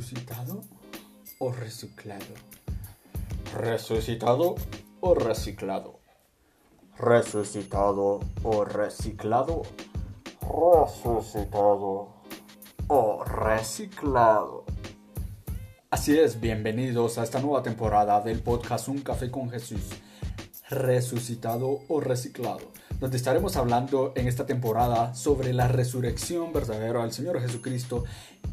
¿Resucitado o reciclado? ¿Resucitado o reciclado? ¿Resucitado o reciclado? ¿Resucitado o reciclado? Así es, bienvenidos a esta nueva temporada del podcast Un Café con Jesús. ¿Resucitado o reciclado? donde estaremos hablando en esta temporada sobre la resurrección verdadera del Señor Jesucristo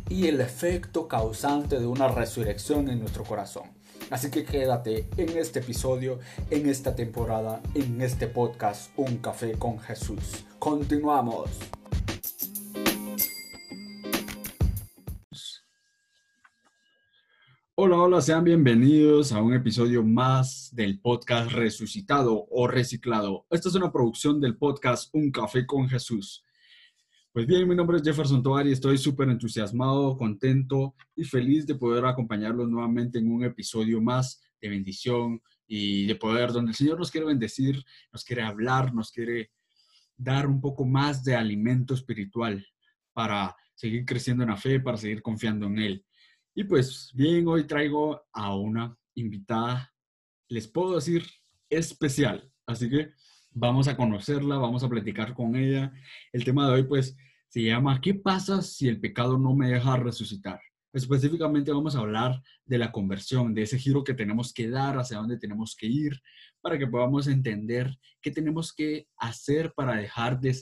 y el efecto causante de una resurrección en nuestro corazón. Así que quédate en este episodio, en esta temporada, en este podcast Un Café con Jesús. Continuamos. Hola, hola, sean bienvenidos a un episodio más del podcast Resucitado o Reciclado. Esta es una producción del podcast Un Café con Jesús. Pues bien, mi nombre es Jefferson Tovar y estoy súper entusiasmado, contento y feliz de poder acompañarlos nuevamente en un episodio más de bendición y de poder, donde el Señor nos quiere bendecir, nos quiere hablar, nos quiere dar un poco más de alimento espiritual para seguir creciendo en la fe, para seguir confiando en Él. Y pues bien, hoy traigo a una invitada, les puedo decir, especial. Así que vamos a conocerla, vamos a platicar con ella. El tema de hoy pues se llama ¿Qué pasa si el pecado no me deja resucitar? Específicamente vamos a hablar de la conversión, de ese giro que tenemos que dar, hacia dónde tenemos que ir, para que podamos entender qué tenemos que hacer para dejar de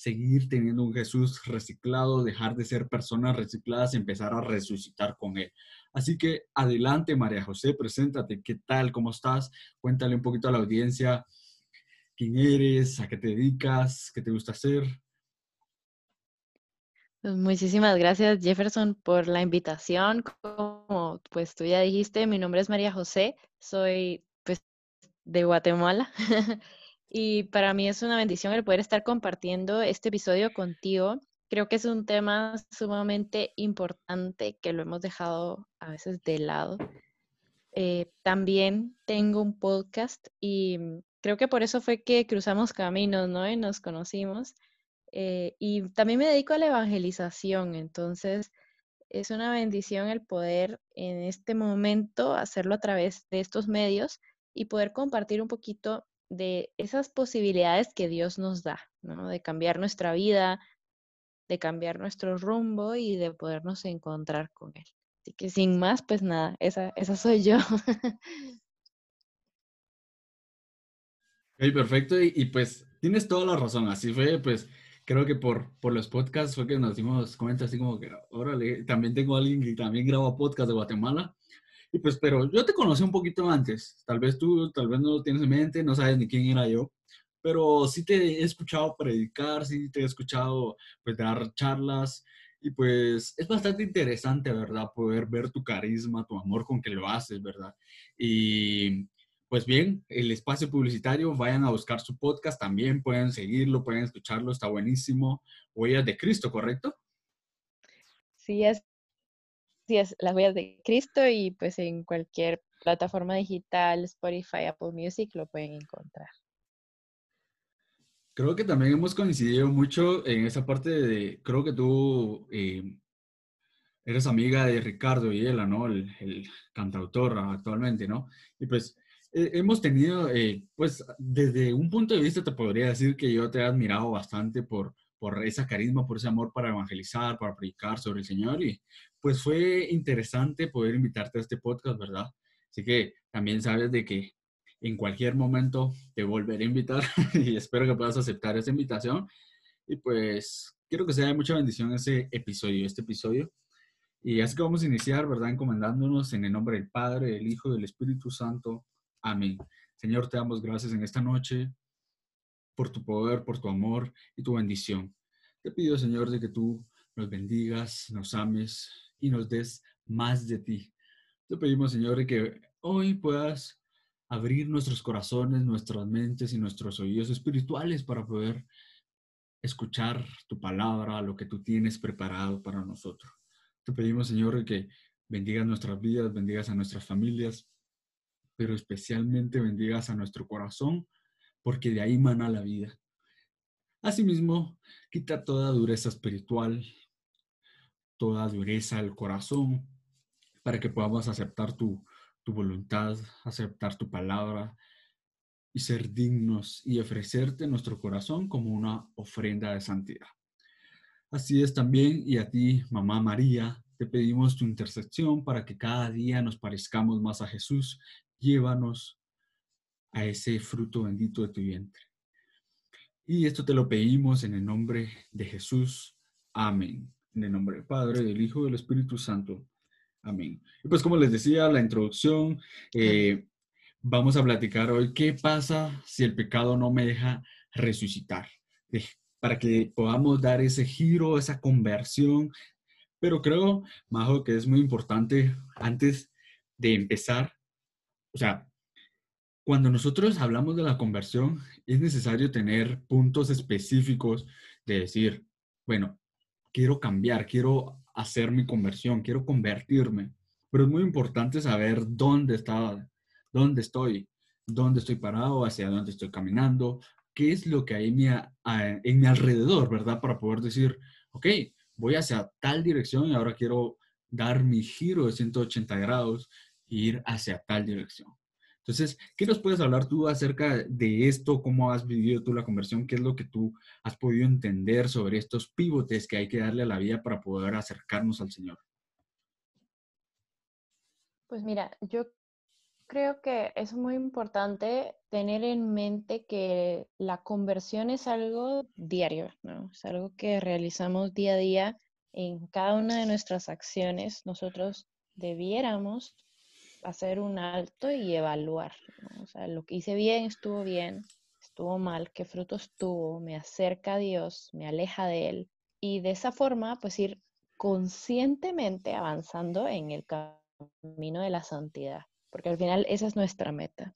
seguir teniendo un Jesús reciclado, dejar de ser personas recicladas y empezar a resucitar con Él. Así que adelante, María José, preséntate, ¿qué tal? ¿Cómo estás? Cuéntale un poquito a la audiencia quién eres, a qué te dedicas, qué te gusta hacer. Pues muchísimas gracias Jefferson por la invitación. Como pues tú ya dijiste, mi nombre es María José, soy pues de Guatemala y para mí es una bendición el poder estar compartiendo este episodio contigo. Creo que es un tema sumamente importante que lo hemos dejado a veces de lado. Eh, también tengo un podcast y creo que por eso fue que cruzamos caminos, ¿no? Y nos conocimos. Eh, y también me dedico a la evangelización, entonces es una bendición el poder en este momento hacerlo a través de estos medios y poder compartir un poquito de esas posibilidades que Dios nos da, ¿no? De cambiar nuestra vida, de cambiar nuestro rumbo y de podernos encontrar con Él. Así que sin más, pues nada, esa, esa soy yo. Ok, perfecto. Y, y, pues tienes toda la razón. Así fue, pues creo que por, por los podcasts fue que nos dimos cuenta así como que, órale, también tengo a alguien que también graba podcast de Guatemala. Y pues, pero yo te conocí un poquito antes. Tal vez tú, tal vez no lo tienes en mente, no sabes ni quién era yo. Pero sí te he escuchado predicar, sí te he escuchado pues dar charlas. Y pues es bastante interesante, ¿verdad? Poder ver tu carisma, tu amor con que lo haces, ¿verdad? Y pues bien, el espacio publicitario, vayan a buscar su podcast también, pueden seguirlo, pueden escucharlo, está buenísimo. Huellas de Cristo, ¿correcto? Sí, es, sí, es las huellas de Cristo y pues en cualquier plataforma digital, Spotify, Apple Music, lo pueden encontrar. Creo que también hemos coincidido mucho en esa parte de, creo que tú eh, eres amiga de Ricardo Villela, ¿no? El, el cantautor actualmente, ¿no? Y pues eh, hemos tenido, eh, pues desde un punto de vista te podría decir que yo te he admirado bastante por, por esa carisma, por ese amor para evangelizar, para predicar sobre el Señor y pues fue interesante poder invitarte a este podcast, ¿verdad? Así que también sabes de que en cualquier momento te volveré a invitar y espero que puedas aceptar esa invitación y pues quiero que sea de mucha bendición ese episodio, este episodio. Y así que vamos a iniciar, ¿verdad? Encomendándonos en el nombre del Padre, del Hijo y del Espíritu Santo. Amén. Señor, te damos gracias en esta noche por tu poder, por tu amor y tu bendición. Te pido, Señor, de que tú nos bendigas, nos ames y nos des más de ti. Te pedimos, Señor, de que hoy puedas abrir nuestros corazones, nuestras mentes y nuestros oídos espirituales para poder escuchar tu palabra, lo que tú tienes preparado para nosotros. Te pedimos, Señor, que bendigas nuestras vidas, bendigas a nuestras familias, pero especialmente bendigas a nuestro corazón, porque de ahí mana la vida. Asimismo, quita toda dureza espiritual, toda dureza al corazón para que podamos aceptar tu, tu voluntad, aceptar tu palabra y ser dignos y ofrecerte nuestro corazón como una ofrenda de santidad. Así es también, y a ti, Mamá María, te pedimos tu intercesión para que cada día nos parezcamos más a Jesús. Llévanos a ese fruto bendito de tu vientre. Y esto te lo pedimos en el nombre de Jesús. Amén. En el nombre del Padre, del Hijo del Espíritu Santo. Amén. Y pues como les decía, la introducción, eh, vamos a platicar hoy qué pasa si el pecado no me deja resucitar, para que podamos dar ese giro, esa conversión. Pero creo, Majo, que es muy importante antes de empezar, o sea, cuando nosotros hablamos de la conversión, es necesario tener puntos específicos de decir, bueno, quiero cambiar, quiero hacer mi conversión, quiero convertirme. Pero es muy importante saber dónde está, dónde estoy, dónde estoy parado, hacia dónde estoy caminando, qué es lo que hay en mi, en mi alrededor, ¿verdad? Para poder decir, ok, voy hacia tal dirección y ahora quiero dar mi giro de 180 grados ir hacia tal dirección. Entonces, ¿qué nos puedes hablar tú acerca de esto? ¿Cómo has vivido tú la conversión? ¿Qué es lo que tú has podido entender sobre estos pivotes que hay que darle a la vida para poder acercarnos al Señor? Pues mira, yo creo que es muy importante tener en mente que la conversión es algo diario, ¿no? Es algo que realizamos día a día en cada una de nuestras acciones. Nosotros debiéramos hacer un alto y evaluar. Lo que hice bien estuvo bien, estuvo mal, qué frutos tuvo, me acerca a Dios, me aleja de Él. Y de esa forma, pues ir conscientemente avanzando en el camino de la santidad, porque al final esa es nuestra meta.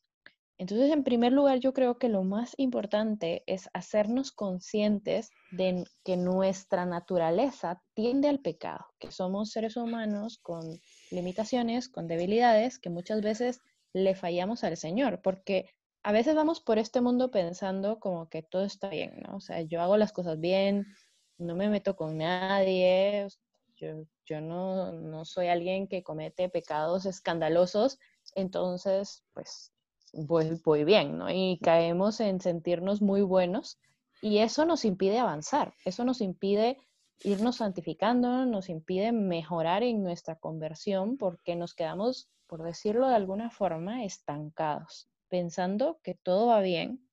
Entonces, en primer lugar, yo creo que lo más importante es hacernos conscientes de que nuestra naturaleza tiende al pecado, que somos seres humanos con limitaciones, con debilidades, que muchas veces le fallamos al Señor, porque a veces vamos por este mundo pensando como que todo está bien, ¿no? O sea, yo hago las cosas bien, no me meto con nadie, yo, yo no, no soy alguien que comete pecados escandalosos, entonces, pues voy, bien, ¿no? Y caemos en sentirnos muy buenos y eso nos impide avanzar, eso nos impide irnos santificando, nos impide mejorar en nuestra conversión porque nos quedamos, por decirlo de alguna forma, estancados, pensando que todo va bien,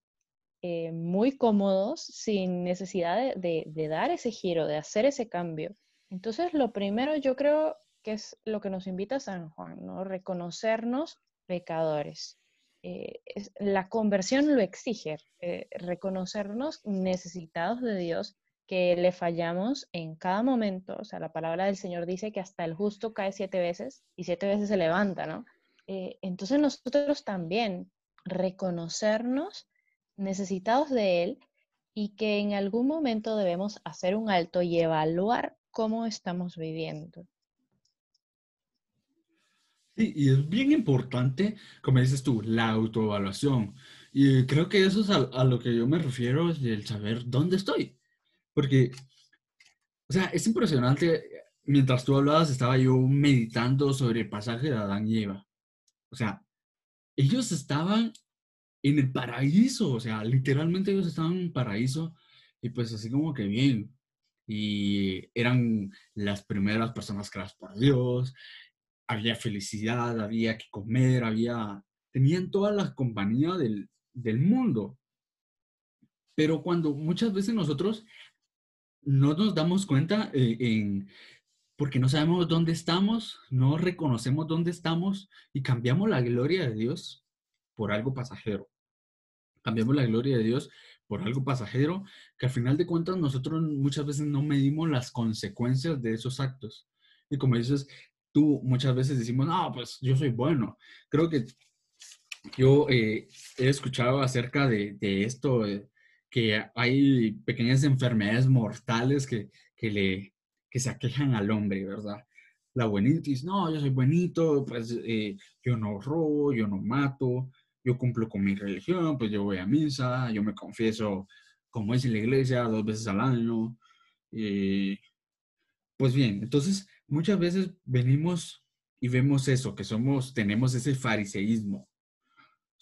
eh, muy cómodos, sin necesidad de, dar ese giro, de hacer ese cambio. Entonces, lo primero yo creo que es lo que nos invita San Juan, ¿no? Reconocernos pecadores. Eh, la conversión lo exige, eh, reconocernos necesitados de Dios, que le fallamos en cada momento. O sea, la palabra del Señor dice que hasta el justo cae siete veces y siete veces se levanta, ¿no? Eh, entonces nosotros también reconocernos necesitados de Él y que en algún momento debemos hacer un alto y evaluar cómo estamos viviendo. Sí, y es bien importante, como dices tú, la autoevaluación. Y creo que eso es a, lo que yo me refiero, es el saber dónde estoy. Porque, o sea, es impresionante. Mientras tú hablabas, estaba yo meditando sobre el pasaje de Adán y Eva. O sea, ellos estaban en el paraíso, o sea, literalmente ellos estaban en el paraíso y pues así como que bien. Y eran las primeras personas creadas por Dios, había felicidad, había que comer, había, tenían toda la compañía del, del mundo. Pero cuando muchas veces nosotros no nos damos cuenta eh, en, porque no sabemos dónde estamos, no reconocemos dónde estamos y cambiamos la gloria de Dios por algo pasajero. Cambiamos la gloria de Dios por algo pasajero que al final de cuentas nosotros muchas veces no medimos las consecuencias de esos actos. Y como dices, tú muchas veces decimos, no, pues yo soy bueno. Creo que yo eh, he escuchado acerca de, esto, que hay pequeñas enfermedades mortales que, que, le, que se aquejan al hombre, ¿verdad? La buenitis, no, yo soy buenito, pues eh, yo no robo, yo no mato, yo cumplo con mi religión, pues yo voy a misa, yo me confieso, como es en la iglesia, dos veces al año. pues bien, entonces muchas veces venimos y vemos eso, que somos, tenemos ese fariseísmo,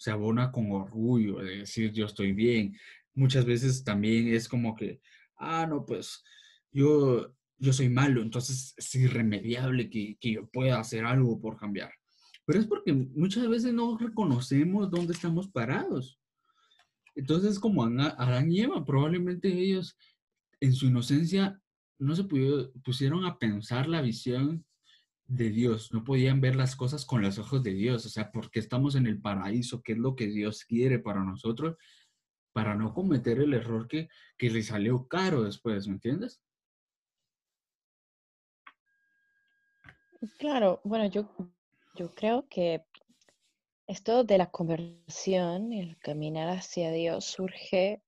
se abona con orgullo de decir yo estoy bien. Muchas veces también es como que, ah, no, pues yo, yo soy malo, entonces es irremediable que, que yo pueda hacer algo por cambiar. Pero es porque muchas veces no reconocemos dónde estamos parados. Entonces, como Adán y probablemente ellos en su inocencia no se pusieron a pensar la visión de Dios, no podían ver las cosas con los ojos de Dios, o sea, porque estamos en el paraíso, qué es lo que Dios quiere para nosotros, para no cometer el error que, que le salió caro después, ¿me entiendes? Claro, bueno, yo, yo creo que esto de la conversión, el caminar hacia Dios, surge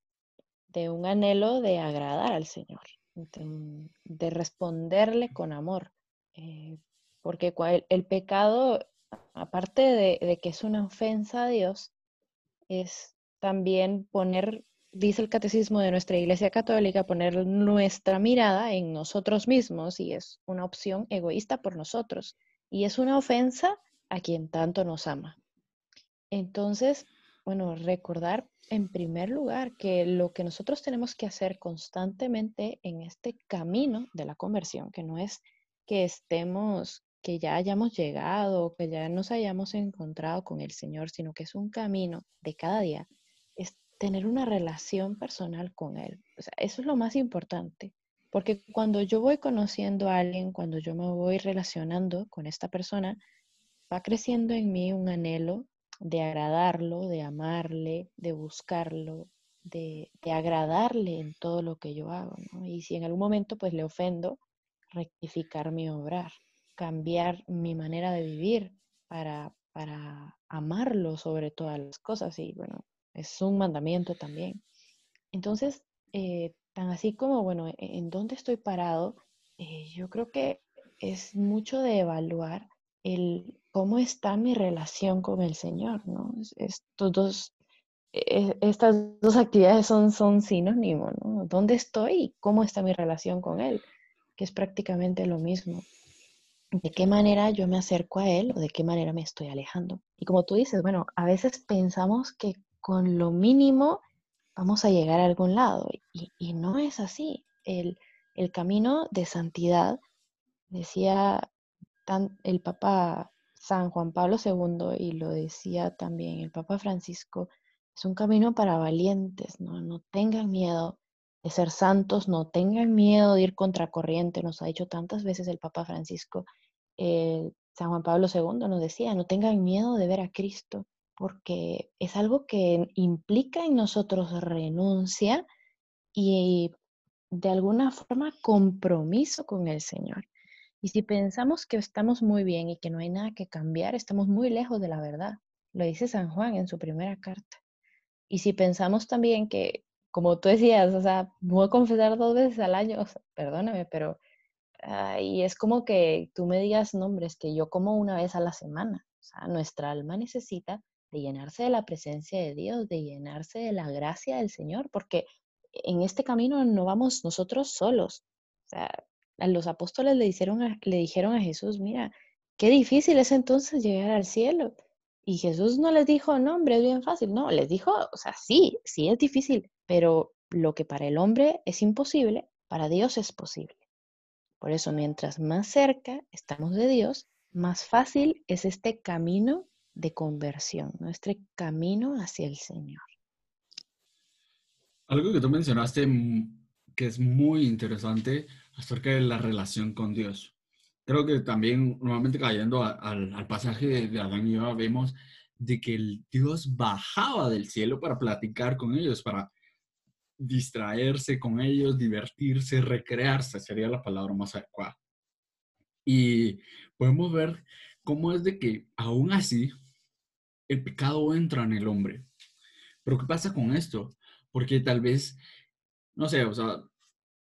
de un anhelo de agradar al Señor, de, responderle con amor. Eh, porque el, pecado, aparte de, que es una ofensa a Dios, es también poner, dice el catecismo de nuestra Iglesia Católica, poner nuestra mirada en nosotros mismos y es una opción egoísta por nosotros. Y es una ofensa a quien tanto nos ama. Entonces, bueno, recordar en primer lugar que lo que nosotros tenemos que hacer constantemente en este camino de la conversión, que no es que estemos que ya hayamos llegado, que ya nos hayamos encontrado con el Señor, sino que es un camino de cada día, tener una relación personal con Él. O sea, eso es lo más importante, porque cuando yo voy conociendo a alguien, cuando yo me voy relacionando con esta persona, va creciendo en mí un anhelo de agradarlo, de amarle, de buscarlo, de, agradarle en todo lo que yo hago. Y si en algún momento pues le ofendo, rectificar mi obrar cambiar mi manera de vivir para, para amarlo sobre todas las cosas. Y bueno, es un mandamiento también. Entonces, eh, tan así como, bueno, e, en dónde estoy parado, eh, yo creo que es mucho de evaluar el cómo está mi relación con el Señor, ¿no? Estos dos, e, estas dos actividades son, son sinónimos, ¿no? ¿Dónde estoy y cómo está mi relación con Él? Que es prácticamente lo mismo de qué manera yo me acerco a Él o de qué manera me estoy alejando. Y como tú dices, bueno, a veces pensamos que con lo mínimo vamos a llegar a algún lado y, no es así. El, camino de santidad, decía el Papa San Juan Pablo II y lo decía también el Papa Francisco, es un camino para valientes, ¿no? No tengan miedo de ser santos, no tengan miedo de ir contracorriente, nos ha dicho tantas veces el Papa Francisco, San Juan Pablo II nos decía, no tengan miedo de ver a Cristo, porque es algo que implica en nosotros renuncia y de alguna forma compromiso con el Señor. Y si pensamos que estamos muy bien y que no hay nada que cambiar, estamos muy lejos de la verdad. Lo dice San Juan en su primera carta. Y si pensamos también que, como tú decías, o sea, voy a confesar dos veces al año, perdóname, pero Ah, y es como que tú me digas nombres que yo como una vez a la semana. O sea, nuestra alma necesita de llenarse de la presencia de Dios, de llenarse de la gracia del Señor, porque en este camino no vamos nosotros solos. O sea, los apóstoles le, hicieron le dijeron a Jesús, mira, qué difícil es entonces llegar al cielo. Y Jesús no les dijo, no, hombre, es bien fácil. No, les dijo, o sea, sí, sí es difícil, pero lo que para el hombre es imposible, para Dios es posible. Por eso, mientras más cerca estamos de Dios, más fácil es este camino de conversión, nuestro camino hacia el Señor. Algo que tú mencionaste mm, que es muy interesante acerca de la relación con Dios. Creo que también, nuevamente cayendo al pasaje de Adán y Eva, vemos de que el Dios bajaba del cielo para platicar con ellos, para distraerse con ellos, divertirse, recrearse, sería la palabra más adecuada. Y podemos ver cómo es de que aún así el pecado entra en el hombre. Pero ¿qué pasa con esto? Porque tal vez, no sé, o sea,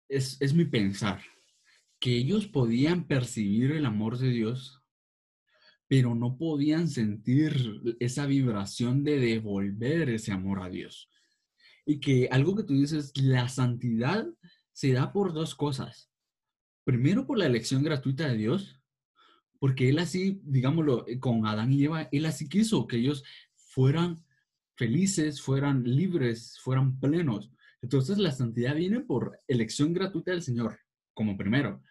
es, es mi pensar, que ellos podían percibir el amor de Dios, pero no podían sentir esa vibración de devolver ese amor a Dios. Y que algo que tú dices, la santidad se da por dos cosas. Primero, por la elección gratuita de Dios, porque Él así, digámoslo, eh, con Adán y Eva, Él así quiso que ellos fueran felices, fueran libres, fueran plenos. Entonces la santidad viene por elección gratuita del Señor, como primero.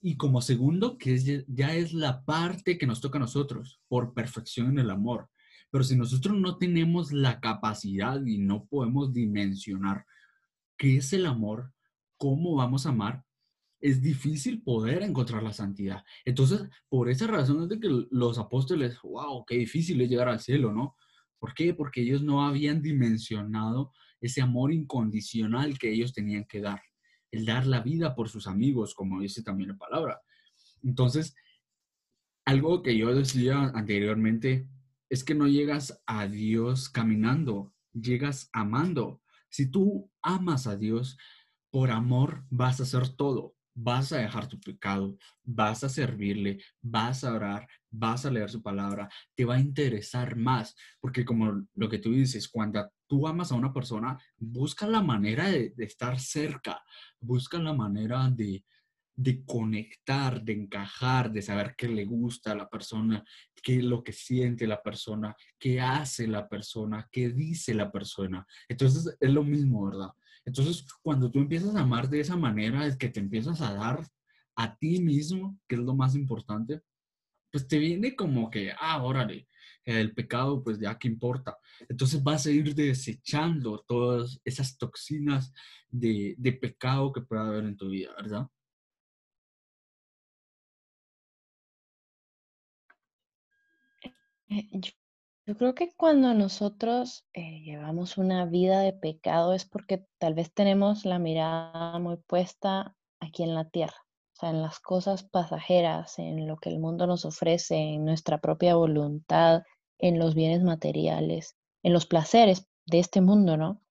Y como segundo, que ya es la parte que nos toca a nosotros, por perfección en el amor. Pero si nosotros no tenemos la capacidad y no podemos dimensionar qué es el amor, cómo vamos a amar, es difícil poder encontrar la santidad. Entonces, por esa razón es de que los apóstoles, wow, qué difícil es llegar al cielo, ¿no? ¿Por qué? Porque ellos no habían dimensionado ese amor incondicional que ellos tenían que dar, el dar la vida por sus amigos, como dice también la palabra. Entonces, algo que yo decía anteriormente es que no llegas a Dios caminando, llegas amando. Si tú amas a Dios, por amor vas a hacer todo. Vas a dejar tu pecado, vas a servirle, vas a orar, vas a leer su palabra, te va a interesar más, porque como lo que tú dices, cuando tú amas a una persona, busca la manera de, estar cerca, busca la manera de, de conectar, de encajar, de saber qué le gusta a la persona, qué es lo que siente la persona, qué hace la persona, qué dice la persona. Entonces es lo mismo, ¿verdad? Entonces cuando tú empiezas a amar de esa manera, es que te empiezas a dar a ti mismo, que es lo más importante, pues te viene como que, ah, órale, el pecado, pues ya qué importa. Entonces vas a ir desechando todas esas toxinas de, de pecado que pueda haber en tu vida, ¿verdad? Eh, yo, creo que cuando nosotros eh, llevamos una vida de pecado es porque tal vez tenemos la mirada muy puesta aquí en la tierra, o sea, en las cosas pasajeras, en lo que el mundo nos ofrece, en nuestra propia voluntad, en los bienes materiales, en los placeres de este mundo, ¿no?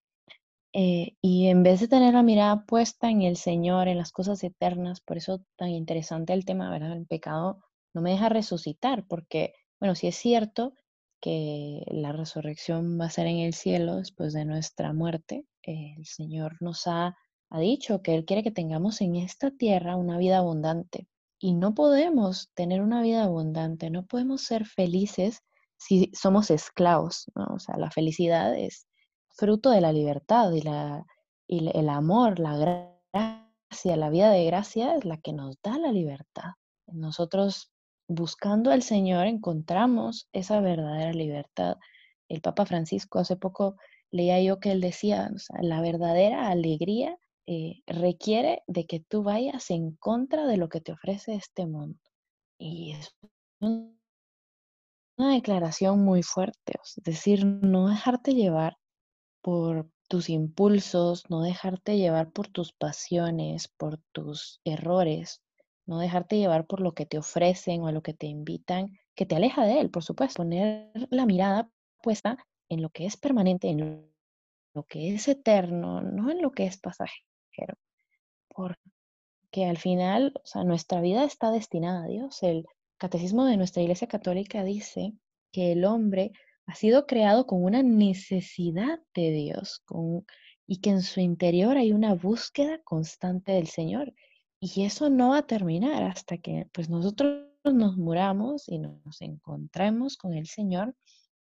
Eh, y en vez de tener la mirada puesta en el Señor, en las cosas eternas, por eso tan interesante el tema, ¿verdad? El pecado no me deja resucitar, porque bueno, sí es cierto que la resurrección va a ser en el cielo después de nuestra muerte. El Señor nos ha, ha dicho que Él quiere que tengamos en esta tierra una vida abundante. Y no podemos tener una vida abundante, no podemos ser felices si somos esclavos. O sea, la felicidad es fruto de la libertad y, la, y el amor, la gracia, la vida de gracia es la que nos da la libertad. Nosotros buscando al Señor encontramos esa verdadera libertad. El Papa Francisco hace poco leía yo que él decía, la verdadera alegría eh, requiere de que tú vayas en contra de lo que te ofrece este mundo. Y es una declaración muy fuerte, es decir, no dejarte llevar por tus impulsos, no dejarte llevar por tus pasiones, por tus errores, no dejarte llevar por lo que te ofrecen o a lo que te invitan, que te aleja de él, por supuesto, poner la mirada puesta en lo que es permanente, en lo que es eterno, no en lo que es pasajero. Porque al final, o sea, nuestra vida está destinada a Dios. El catecismo de nuestra Iglesia Católica dice que el hombre ha sido creado con una necesidad de Dios con, y que en su interior hay una búsqueda constante del Señor y eso no va a terminar hasta que pues nosotros nos muramos y nos encontremos con el Señor,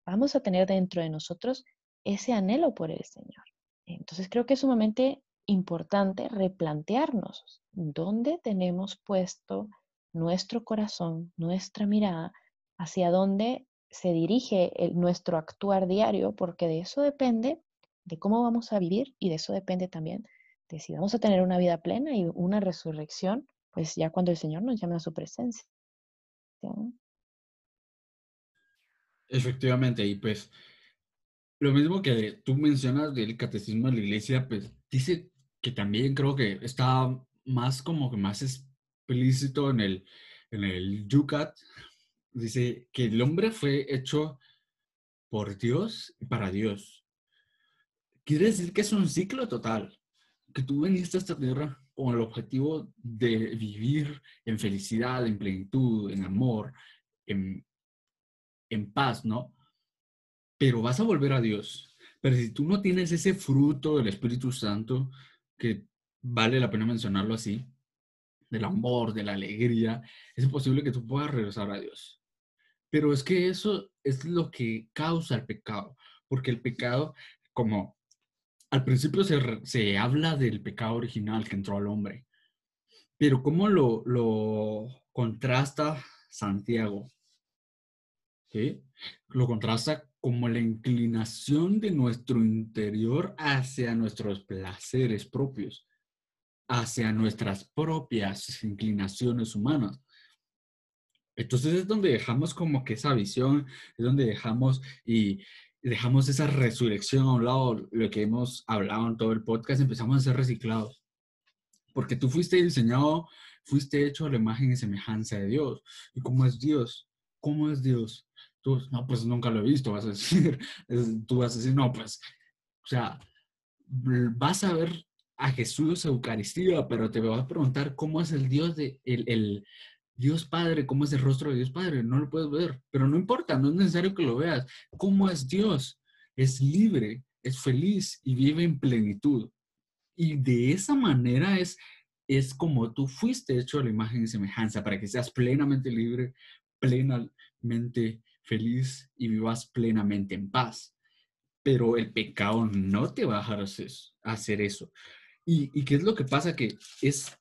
vamos a tener dentro de nosotros ese anhelo por el Señor. Entonces creo que es sumamente importante replantearnos dónde tenemos puesto nuestro corazón, nuestra mirada, hacia dónde se dirige nuestro actuar diario, porque de eso depende de cómo vamos a vivir y de eso depende también si vamos a tener una vida plena y una resurrección, pues ya cuando el Señor nos llame a su presencia. Efectivamente, y pues lo mismo que tú mencionas del catecismo de la iglesia, pues dice que también creo que está más como que más explícito en el, en el Yucat, dice que el hombre fue hecho por Dios y para Dios. Quiere decir que es un ciclo total que tú viniste a esta tierra con el objetivo de vivir en felicidad, en plenitud, en amor, en, en paz, ¿no? Pero vas a volver a Dios. Pero si tú no tienes ese fruto del Espíritu Santo, que vale la pena mencionarlo así, del amor, de la alegría, es imposible que tú puedas regresar a Dios. Pero es que eso es lo que causa el pecado, porque el pecado, como al principio se, habla del pecado original que entró al hombre, pero ¿cómo lo, lo contrasta Santiago? ¿Sí? Lo contrasta como la inclinación de nuestro interior hacia nuestros placeres propios, hacia nuestras propias inclinaciones humanas. Entonces es donde dejamos como que esa visión, es donde dejamos y dejamos esa resurrección a un lado, lo que hemos hablado en todo el podcast, empezamos a ser reciclados. Porque tú fuiste diseñado, fuiste hecho a la imagen y semejanza de Dios. ¿Y cómo es Dios? ¿Cómo es Dios? Tú, no, pues nunca lo he visto, vas a decir. Tú vas a decir, no, pues, o sea, vas a ver a Jesús Eucaristía, pero te vas a preguntar cómo es el Dios de, el, el, Dios Padre, ¿cómo es el rostro de Dios Padre? No lo puedes ver, pero no importa, no es necesario que lo veas. ¿Cómo es Dios? Es libre, es feliz y vive en plenitud. Y de esa manera es, es como tú fuiste hecho a la imagen y semejanza, para que seas plenamente libre, plenamente feliz y vivas plenamente en paz. Pero el pecado no te va a dejar hacer eso. ¿Y, y qué es lo que pasa? Que es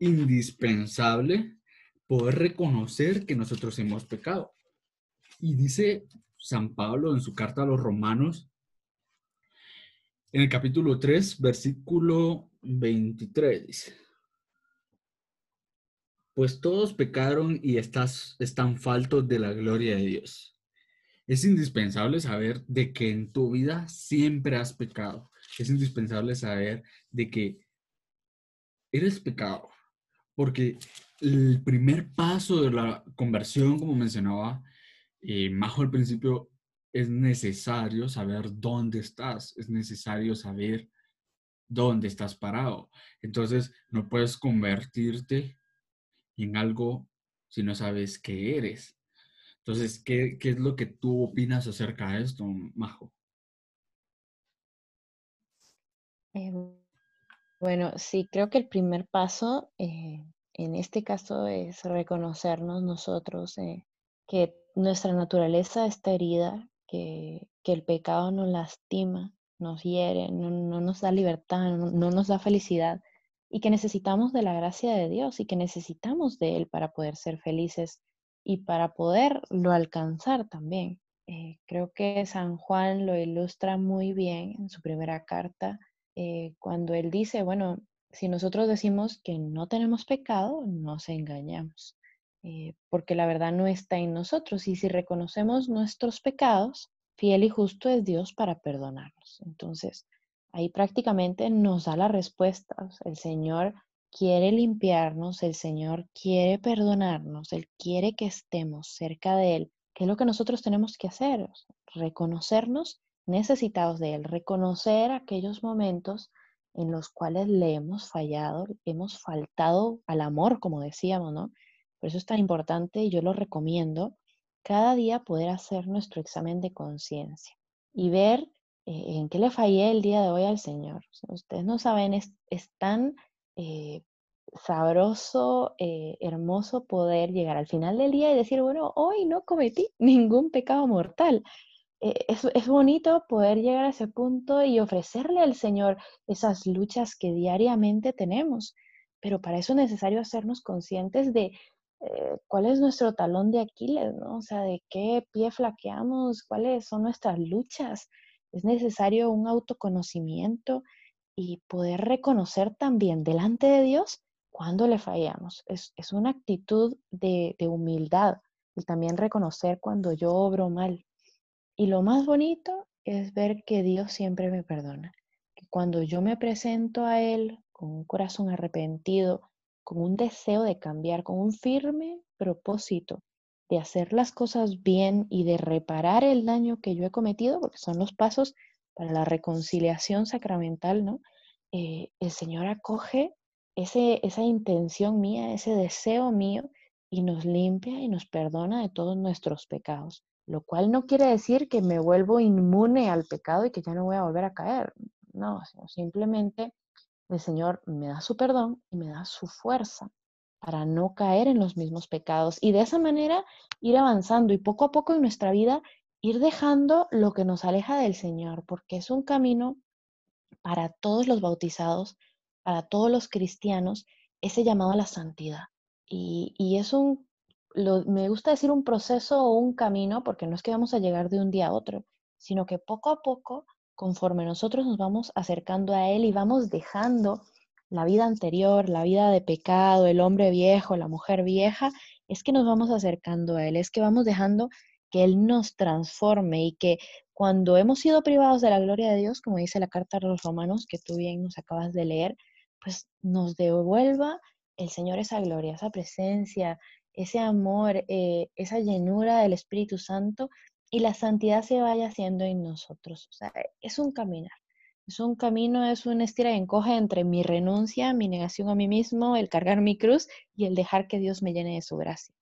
indispensable poder reconocer que nosotros hemos pecado. Y dice San Pablo en su carta a los romanos, en el capítulo 3, versículo 23, dice, pues todos pecaron y estás, están faltos de la gloria de Dios. Es indispensable saber de que en tu vida siempre has pecado. Es indispensable saber de que eres pecado. Porque el primer paso de la conversión, como mencionaba eh, Majo al principio, es necesario saber dónde estás, es necesario saber dónde estás parado. Entonces, no puedes convertirte en algo si no sabes qué eres. Entonces, ¿qué, qué es lo que tú opinas acerca de esto, Majo? Eh, bueno, sí, creo que el primer paso eh, en este caso es reconocernos nosotros eh, que nuestra naturaleza está herida, que, el pecado nos lastima, nos hiere, no, nos da libertad, no, no, nos da felicidad y que necesitamos de la gracia de Dios y que necesitamos de Él para poder ser felices y para poderlo alcanzar también. Eh, creo que San Juan lo ilustra muy bien en su primera carta, eh, cuando él dice, bueno, si nosotros decimos que no tenemos pecado, nos engañamos, eh, porque la verdad no está en nosotros. Y si reconocemos nuestros pecados, fiel y justo es Dios para perdonarnos. Entonces, ahí prácticamente nos da la respuesta. el Señor quiere limpiarnos, el Señor quiere perdonarnos, Él quiere que estemos cerca de Él. ¿Qué es lo que nosotros tenemos que hacer? Reconocernos necesitados de Él, reconocer aquellos momentos en los cuales le hemos fallado, hemos faltado al amor, como decíamos, ¿no? Por eso es tan importante y yo lo recomiendo cada día poder hacer nuestro examen de conciencia y ver eh, en qué le fallé el día de hoy al Señor. ustedes no saben, es, tan eh, sabroso, eh, hermoso poder llegar al final del día y decir, bueno, hoy no cometí ningún pecado mortal. Eh, es, bonito poder llegar a ese punto y ofrecerle al Señor esas luchas que diariamente tenemos, pero para eso es necesario hacernos conscientes de eh, cuál es nuestro talón de Aquiles, ¿no? O sea, de qué pie flaqueamos, cuáles son nuestras luchas. Es necesario un autoconocimiento y poder reconocer también delante de Dios cuando le fallamos. Es, una actitud de, de humildad y también reconocer cuando yo obro mal y lo más bonito es ver que Dios siempre me perdona, que cuando yo me presento a Él con un corazón arrepentido, con un deseo de cambiar, con un firme propósito de hacer las cosas bien y de reparar el daño que yo he cometido, porque son los pasos para la reconciliación sacramental, ¿no? Eh, el Señor acoge esa intención mía, ese deseo mío, y nos limpia y nos perdona de todos nuestros pecados lo cual no quiere decir que me vuelvo inmune al pecado y que ya no voy a volver a caer. No, simplemente el Señor me da su perdón y me da su fuerza para no caer en los mismos pecados y de esa manera ir avanzando y poco a poco en nuestra vida ir dejando lo que nos aleja del Señor, porque es un camino para todos los bautizados, para todos los cristianos, ese llamado a la santidad. Y, es un, me gusta decir un proceso o un camino, porque no es que vamos a llegar de un día a otro, sino que poco a poco, conforme nosotros nos vamos acercando a Él y vamos dejando la vida anterior, la vida de pecado, el hombre viejo, la mujer vieja, es que nos vamos acercando a Él, es que vamos dejando que Él nos transforme y que cuando hemos sido privados de la gloria de Dios, como dice la carta a los romanos que tú bien nos acabas de leer, pues nos devuelva el Señor esa gloria, esa presencia, ese amor, eh, esa llenura del Espíritu Santo y la santidad se vaya haciendo en nosotros. O sea, es un caminar. Es un camino, es un estira y encoge entre mi renuncia, mi negación a mí mismo, el cargar mi cruz y el dejar que Dios me llene de su gracia.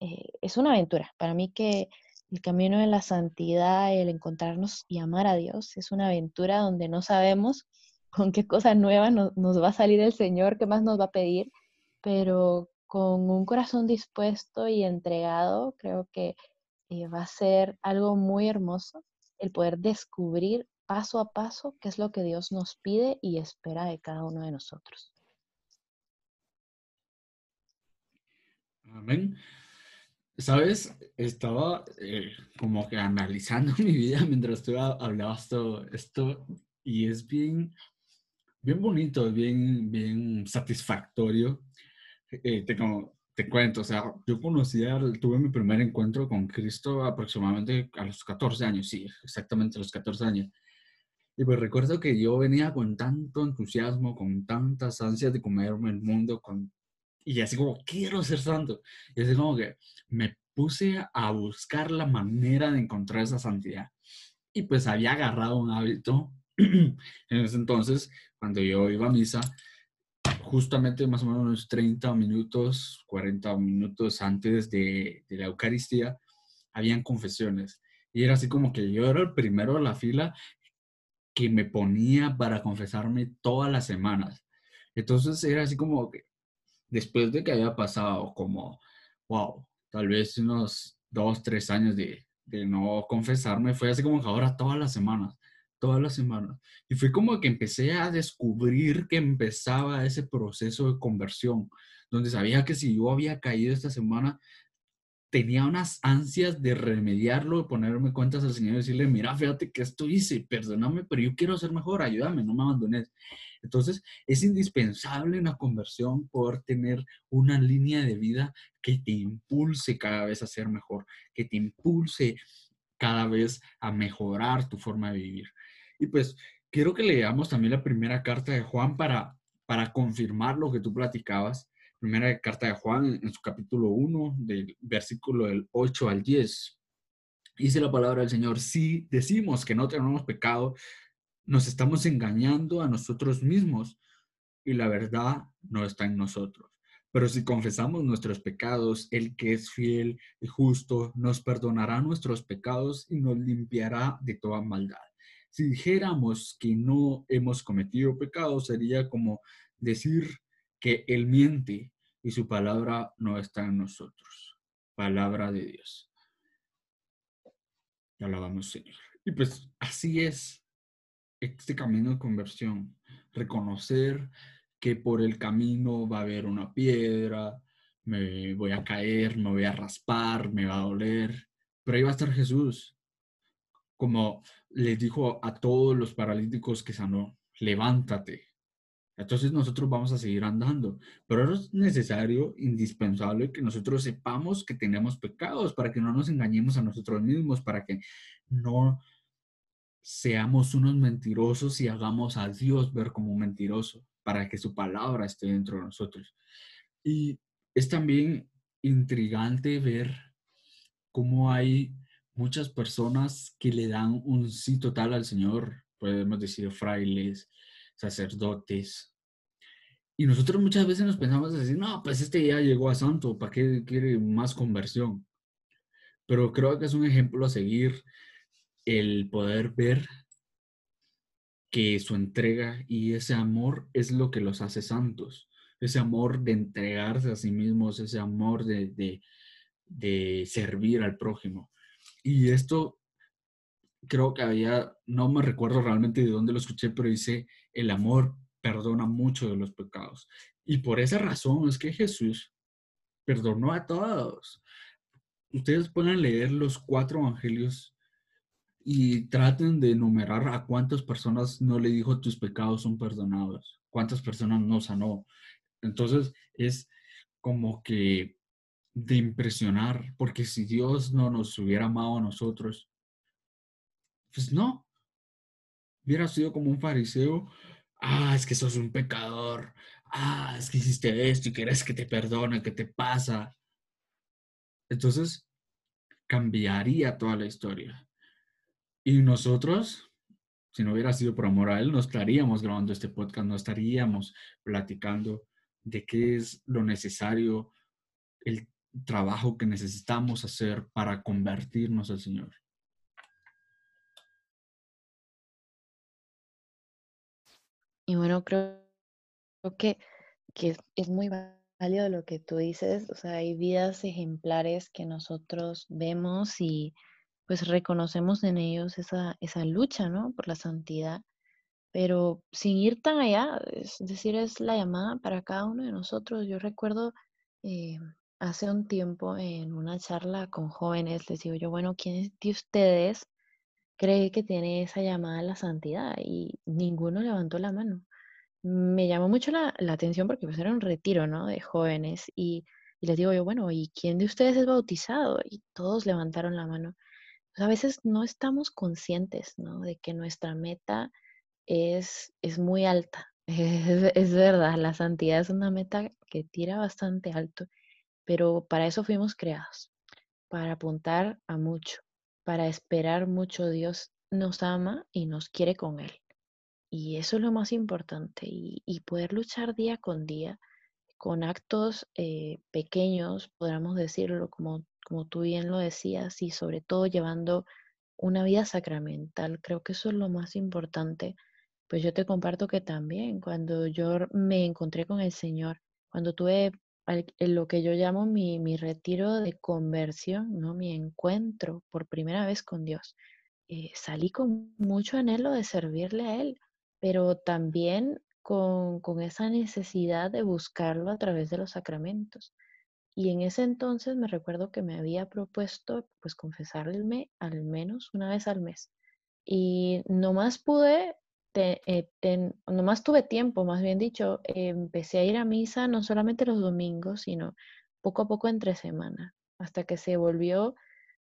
Eh, es una aventura. Para mí que el camino de la santidad, el encontrarnos y amar a Dios, es una aventura donde no sabemos con qué cosa nueva nos, va a salir el Señor, qué más nos va a pedir, pero con un corazón dispuesto y entregado, creo que eh, va a ser algo muy hermoso el poder descubrir paso a paso qué es lo que Dios nos pide y espera de cada uno de nosotros. Amén. Sabes, estaba eh, como que analizando mi vida mientras tú hablabas todo esto y es bien, bien bonito, bien, bien satisfactorio. Eh, te, como, te cuento, o sea, yo conocía, tuve mi primer encuentro con Cristo aproximadamente a los 14 años, sí, exactamente a los 14 años. Y pues recuerdo que yo venía con tanto entusiasmo, con tantas ansias de comerme el mundo, con y así como, quiero ser santo. Y así como que me puse a buscar la manera de encontrar esa santidad. Y pues había agarrado un hábito en ese entonces, cuando yo iba a misa, justamente más o menos unos 30 minutos, 40 minutos antes de, de la Eucaristía, habían confesiones. Y era así como que yo era el primero de la fila que me ponía para confesarme todas las semanas. Entonces era así como que después de que había pasado como, wow, tal vez unos dos, tres años de, no confesarme, fue así como que ahora todas las semanas, todas las semanas. Y fue como que empecé a descubrir que empezaba ese proceso de conversión, donde sabía que si yo había caído esta semana, tenía unas ansias de remediarlo, de ponerme cuentas al Señor y decirle, mira, fíjate que esto hice, perdóname, pero yo quiero ser mejor, ayúdame, no me abandones. Entonces, es indispensable en la conversión poder tener una línea de vida que te impulse cada vez a ser mejor, que te impulse cada vez a mejorar tu forma de vivir. Y pues, quiero que leamos también la primera carta de Juan para, para confirmar lo que tú platicabas primera carta de Juan, en su capítulo 1, del versículo del 8 al 10. Dice la palabra del Señor, si decimos que no tenemos pecado, nos estamos engañando a nosotros mismos y la verdad no está en nosotros. Pero si confesamos nuestros pecados, el que es fiel y justo nos perdonará nuestros pecados y nos limpiará de toda maldad. Si dijéramos que no hemos cometido pecado, sería como decir que Él miente y su palabra no está en nosotros. Palabra de Dios. Te alabamos, Señor. Y pues así es este camino de conversión. Reconocer que por el camino va a haber una piedra, me voy a caer, me voy a raspar, me va a doler, pero ahí va a estar Jesús. Como les dijo a todos los paralíticos que sanó, levántate, entonces nosotros vamos a seguir andando. Pero es necesario, indispensable, que nosotros sepamos que tenemos pecados para que no nos engañemos a nosotros mismos, para que no seamos unos mentirosos y hagamos a Dios ver como un mentiroso, para que su palabra esté dentro de nosotros. Y es también intrigante ver cómo hay muchas personas que le dan un sí total al Señor, podemos decir frailes, sacerdotes. Y nosotros muchas veces nos pensamos así, no, pues este ya llegó a santo, ¿para qué quiere más conversión? Pero creo que es un ejemplo a seguir el poder ver que su entrega y ese amor es lo que los hace santos. ese amor de entregarse a sí mismos, ese amor de, de servir al prójimo. Y esto creo que había, no me recuerdo realmente de dónde lo escuché, pero dice, el amor perdona mucho de los pecados. Y por esa razón es que Jesús perdonó a todos. Ustedes pueden leer los cuatro evangelios y traten de enumerar a cuántas personas no le dijo tus pecados son perdonados, cuántas personas no sanó. Entonces es como que de impresionar, porque si Dios no nos hubiera amado a nosotros, pues no, hubiera sido como un fariseo, ah, es que sos un pecador, ah, es que hiciste esto y quieres que te perdone, ¿qué te pasa? Entonces, cambiaría toda la historia. Y nosotros, si no hubiera sido por amor a Él, no estaríamos grabando este podcast, no estaríamos platicando de qué es lo necesario, el trabajo que necesitamos hacer para convertirnos al Señor. Y bueno, creo, que, que es muy válido lo que tú dices. O sea, hay vidas ejemplares que nosotros vemos y pues reconocemos en ellos esa, esa lucha, ¿no? Por la santidad. Pero sin ir tan allá, es decir, es la llamada para cada uno de nosotros. Yo recuerdo eh, hace un tiempo en una charla con jóvenes, les digo yo, bueno, ¿quiénes de ustedes cree que tiene esa llamada a la santidad y ninguno levantó la mano. Me llamó mucho la, atención porque pues era un retiro, ¿no? De jóvenes y, les digo yo, bueno, ¿y quién de ustedes es bautizado? Y todos levantaron la mano. Pues, a veces no estamos conscientes, ¿no? De que nuestra meta es, es muy alta. Es, verdad, la santidad es una meta que tira bastante alto, pero para eso fuimos creados, para apuntar a mucho para esperar mucho. Dios nos ama y nos quiere con Él. Y eso es lo más importante. Y, poder luchar día con día con actos eh, pequeños, podríamos decirlo, como, como tú bien lo decías, y sobre todo llevando una vida sacramental. Creo que eso es lo más importante. Pues yo te comparto que también cuando yo me encontré con el Señor, cuando tuve lo que yo llamo mi, mi, retiro de conversión, ¿no? mi encuentro por primera vez con Dios. Eh, salí con mucho anhelo de servirle a Él, pero también con, con, esa necesidad de buscarlo a través de los sacramentos. Y en ese entonces me recuerdo que me había propuesto pues confesarme al menos una vez al mes. Y nomás pude eh, nomás tuve tiempo, más bien dicho, empecé a ir a misa no solamente los domingos, sino poco a poco entre semana, hasta que se volvió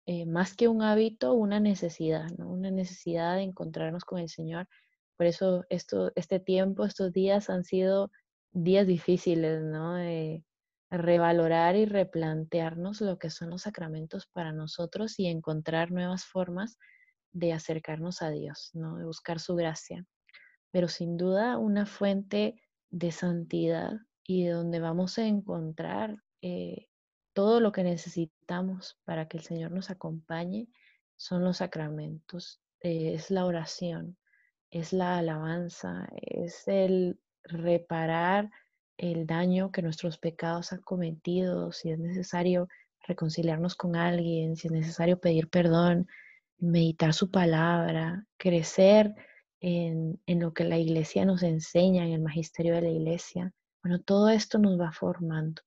eh, más que un hábito, una necesidad, ¿no? Una necesidad de encontrarnos con el Señor. Por eso esto, este tiempo, estos días han sido días difíciles, ¿no? De revalorar y replantearnos lo que son los sacramentos para nosotros y encontrar nuevas formas de acercarnos a Dios, ¿no? De buscar su gracia pero sin duda una fuente de santidad y de donde vamos a encontrar eh, todo lo que necesitamos para que el Señor nos acompañe son los sacramentos, eh, es la oración, es la alabanza, es el reparar el daño que nuestros pecados han cometido, si es necesario reconciliarnos con alguien, si es necesario pedir perdón, meditar su palabra, crecer en, lo que la iglesia nos enseña, en el magisterio de la iglesia. Bueno, todo esto nos va formando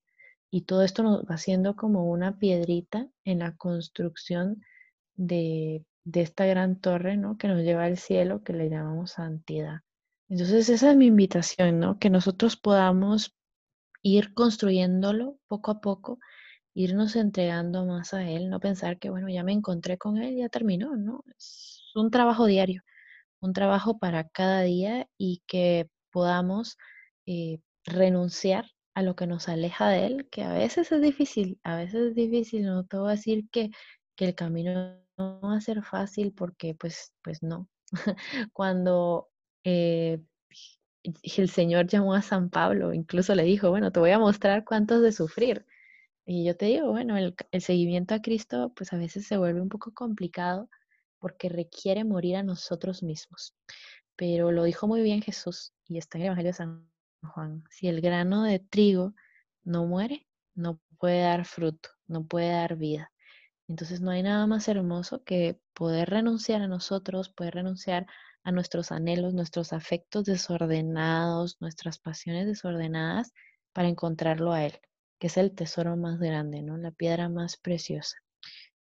y todo esto nos va haciendo como una piedrita en la construcción de, esta gran torre, ¿no? Que nos lleva al cielo, que le llamamos santidad. Entonces esa es mi invitación, ¿no? Que nosotros podamos ir construyéndolo poco a poco, irnos entregando más a Él, no pensar que, bueno, ya me encontré con Él, ya terminó, ¿no? Es un trabajo diario un trabajo para cada día y que podamos eh, renunciar a lo que nos aleja de Él, que a veces es difícil, a veces es difícil, no te voy a decir que, el camino no va a ser fácil porque pues, pues no. Cuando eh, el Señor llamó a San Pablo, incluso le dijo, bueno, te voy a mostrar cuántos de sufrir. Y yo te digo, bueno, el, el seguimiento a Cristo pues a veces se vuelve un poco complicado porque requiere morir a nosotros mismos. Pero lo dijo muy bien Jesús y está en el Evangelio de San Juan. Si el grano de trigo no muere, no puede dar fruto, no puede dar vida. Entonces no hay nada más hermoso que poder renunciar a nosotros, poder renunciar a nuestros anhelos, nuestros afectos desordenados, nuestras pasiones desordenadas para encontrarlo a Él, que es el tesoro más grande, ¿no? La piedra más preciosa.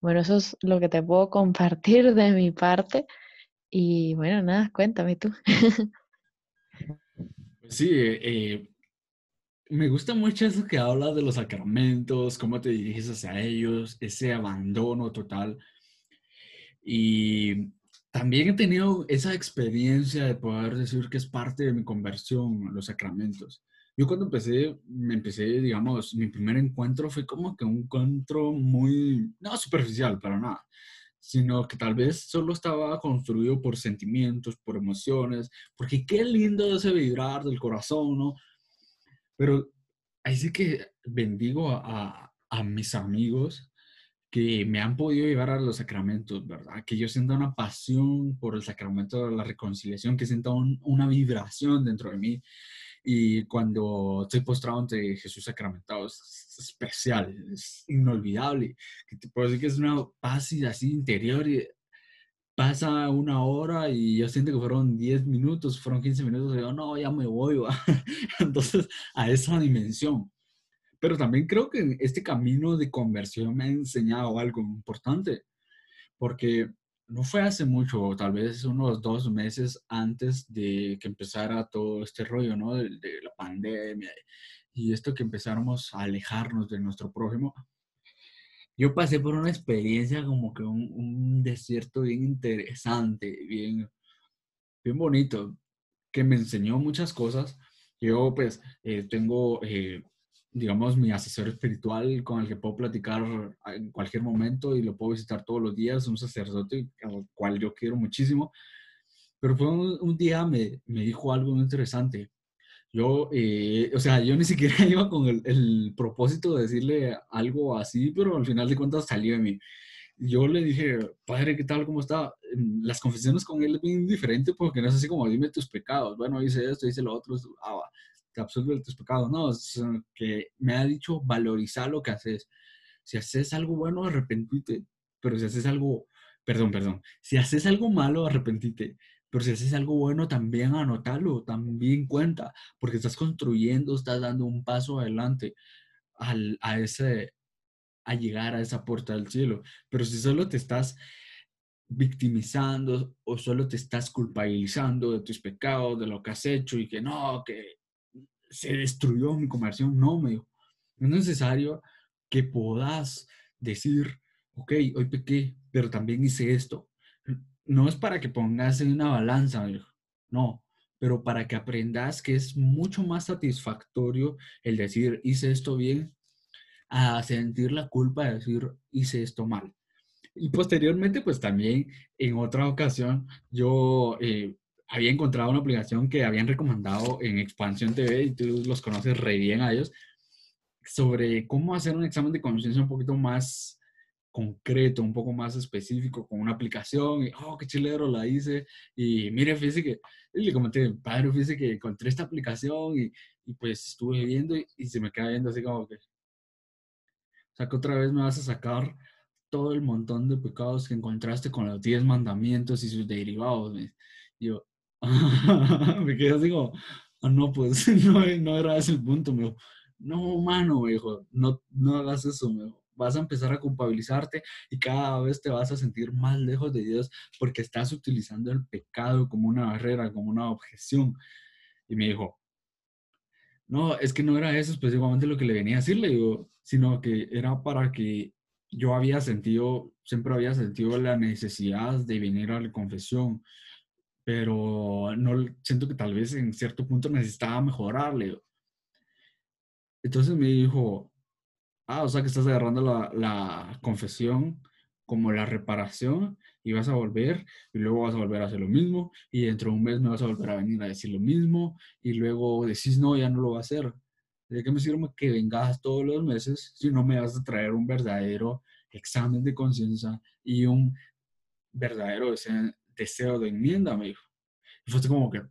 Bueno, eso es lo que te puedo compartir de mi parte. Y bueno, nada, cuéntame tú. Pues sí, eh, me gusta mucho eso que hablas de los sacramentos, cómo te diriges hacia ellos, ese abandono total. Y también he tenido esa experiencia de poder decir que es parte de mi conversión, los sacramentos. Yo cuando empecé, me empecé, digamos, mi primer encuentro fue como que un encuentro muy, no superficial, para nada, sino que tal vez solo estaba construido por sentimientos, por emociones, porque qué lindo ese vibrar del corazón, ¿no? Pero ahí sí que bendigo a, a mis amigos que me han podido llevar a los sacramentos, ¿verdad? Que yo sienta una pasión por el sacramento de la reconciliación, que sienta una vibración dentro de mí y cuando estoy postrado ante Jesús sacramentado es especial, es inolvidable. Que te puedo decir que es una paz así interior y pasa una hora y yo siento que fueron 10 minutos, fueron 15 minutos y yo no, ya me voy. Entonces, a esa dimensión. Pero también creo que este camino de conversión me ha enseñado algo importante, porque no fue hace mucho, tal vez unos dos meses antes de que empezara todo este rollo, ¿no? De, la pandemia y esto que empezáramos a alejarnos de nuestro prójimo. Yo pasé por una experiencia como que un, desierto bien interesante, bien, bien bonito, que me enseñó muchas cosas. Yo pues eh, tengo eh, digamos, mi asesor espiritual con el que puedo platicar en cualquier momento y lo puedo visitar todos los días, un sacerdote al cual yo quiero muchísimo. Pero fue un, día, me, me, dijo algo muy interesante. Yo, eh, o sea, yo ni siquiera iba con el, el, propósito de decirle algo así, pero al final de cuentas salió de mí. Yo le dije, padre, ¿qué tal? ¿Cómo está? Las confesiones con él es bien diferente porque no es así como, dime tus pecados. Bueno, hice esto, hice lo otro. Ah, te tus pecados. No, es que me ha dicho valorizar lo que haces. Si haces algo bueno, arrepentite. Pero si haces algo, perdón, perdón. Si haces algo malo, arrepentite. Pero si haces algo bueno, también anotalo, también cuenta, porque estás construyendo, estás dando un paso adelante al, a, ese, a llegar a esa puerta del cielo. Pero si solo te estás victimizando o solo te estás culpabilizando de tus pecados, de lo que has hecho y que no, que se destruyó mi conversión. No, me dijo, es necesario que puedas decir, ok, hoy pequé, pero también hice esto. No es para que pongas en una balanza, no, pero para que aprendas que es mucho más satisfactorio el decir, hice esto bien, a sentir la culpa de decir, hice esto mal. Y posteriormente, pues también en otra ocasión, yo eh, había encontrado una aplicación que habían recomendado en Expansión TV y tú los conoces re bien a ellos sobre cómo hacer un examen de conciencia un poquito más concreto, un poco más específico con una aplicación y, oh, qué chilero la hice y mire, fíjese que, le comenté, padre, fíjese que encontré esta aplicación y, y pues estuve viendo y, se me queda viendo así como que, o sea, que otra vez me vas a sacar todo el montón de pecados que encontraste con los 10 mandamientos y sus derivados. Y yo, me quedé así como, ah, no, pues no, no, era ese el punto, me dijo, no, mano, me dijo, no, no hagas eso, me dijo. Vas a empezar a culpabilizarte y cada vez te vas a sentir más lejos de Dios porque estás utilizando el pecado como una barrera, como una objeción. Y me dijo, no, es que no era eso específicamente lo que le venía a decirle, digo, sino que era para que yo había sentido, siempre había sentido la necesidad de venir a la confesión, pero no siento que tal vez en cierto punto necesitaba mejorarle. Entonces me dijo, ah, o sea que estás agarrando la, la, confesión como la reparación y vas a volver y luego vas a volver a hacer lo mismo y dentro de un mes me vas a volver a venir a decir lo mismo y luego decís no, ya no lo va a hacer. ¿De qué me sirve que vengas todos los meses si no me vas a traer un verdadero examen de conciencia y un verdadero deseo de enmienda, me dijo. Y fue como que,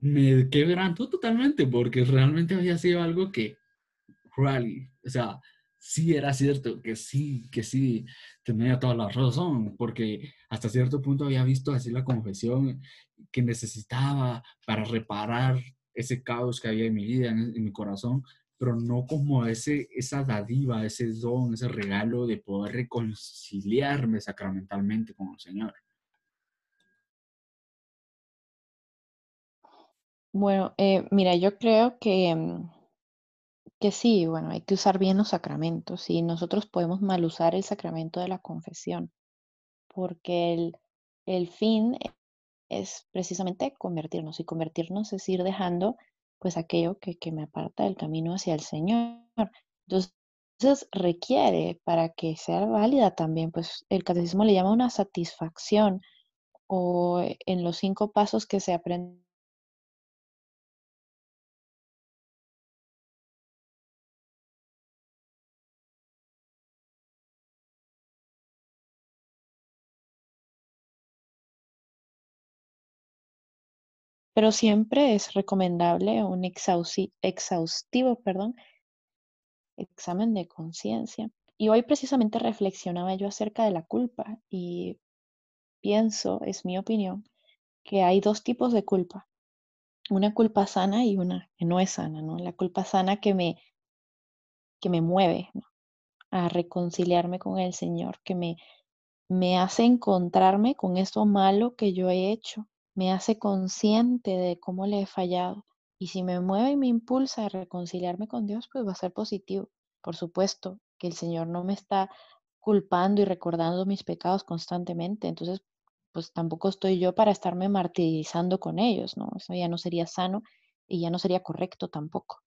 me quebrantó totalmente porque realmente había sido algo que, rally, o sea, sí era cierto, que sí, que sí, tenía toda la razón, porque hasta cierto punto había visto así la confesión que necesitaba para reparar ese caos que había en mi vida, en, en mi corazón, pero no como ese, esa dadiva, ese don, ese regalo de poder reconciliarme sacramentalmente con el Señor. Bueno, eh, mira, yo creo que, mm, que sí, bueno, hay que usar bien los sacramentos y nosotros podemos mal usar el sacramento de la confesión, porque el, el fin es precisamente convertirnos y convertirnos es ir dejando pues aquello que, que me aparta del camino hacia el Señor. Entonces requiere para que sea válida también, pues el catecismo le llama una satisfacción o en los cinco pasos que se aprenden pero siempre es recomendable un exhausti- exhaustivo, examen de conciencia. Y hoy precisamente reflexionaba yo acerca de la culpa y pienso, es mi opinión, que hay dos tipos de culpa. Una culpa sana y una que no es sana, ¿no? La culpa sana que me, que me mueve, a reconciliarme con el Señor, que me, me hace encontrarme con eso malo que yo he hecho, me hace consciente de cómo le he fallado. Y si me mueve y me impulsa a reconciliarme con Dios, pues va a ser positivo. Por supuesto que el Señor no me está culpando y recordando mis pecados constantemente, entonces pues tampoco estoy yo para estarme martirizando con ellos, ¿no? Eso ya no sería sano y ya no sería correcto tampoco.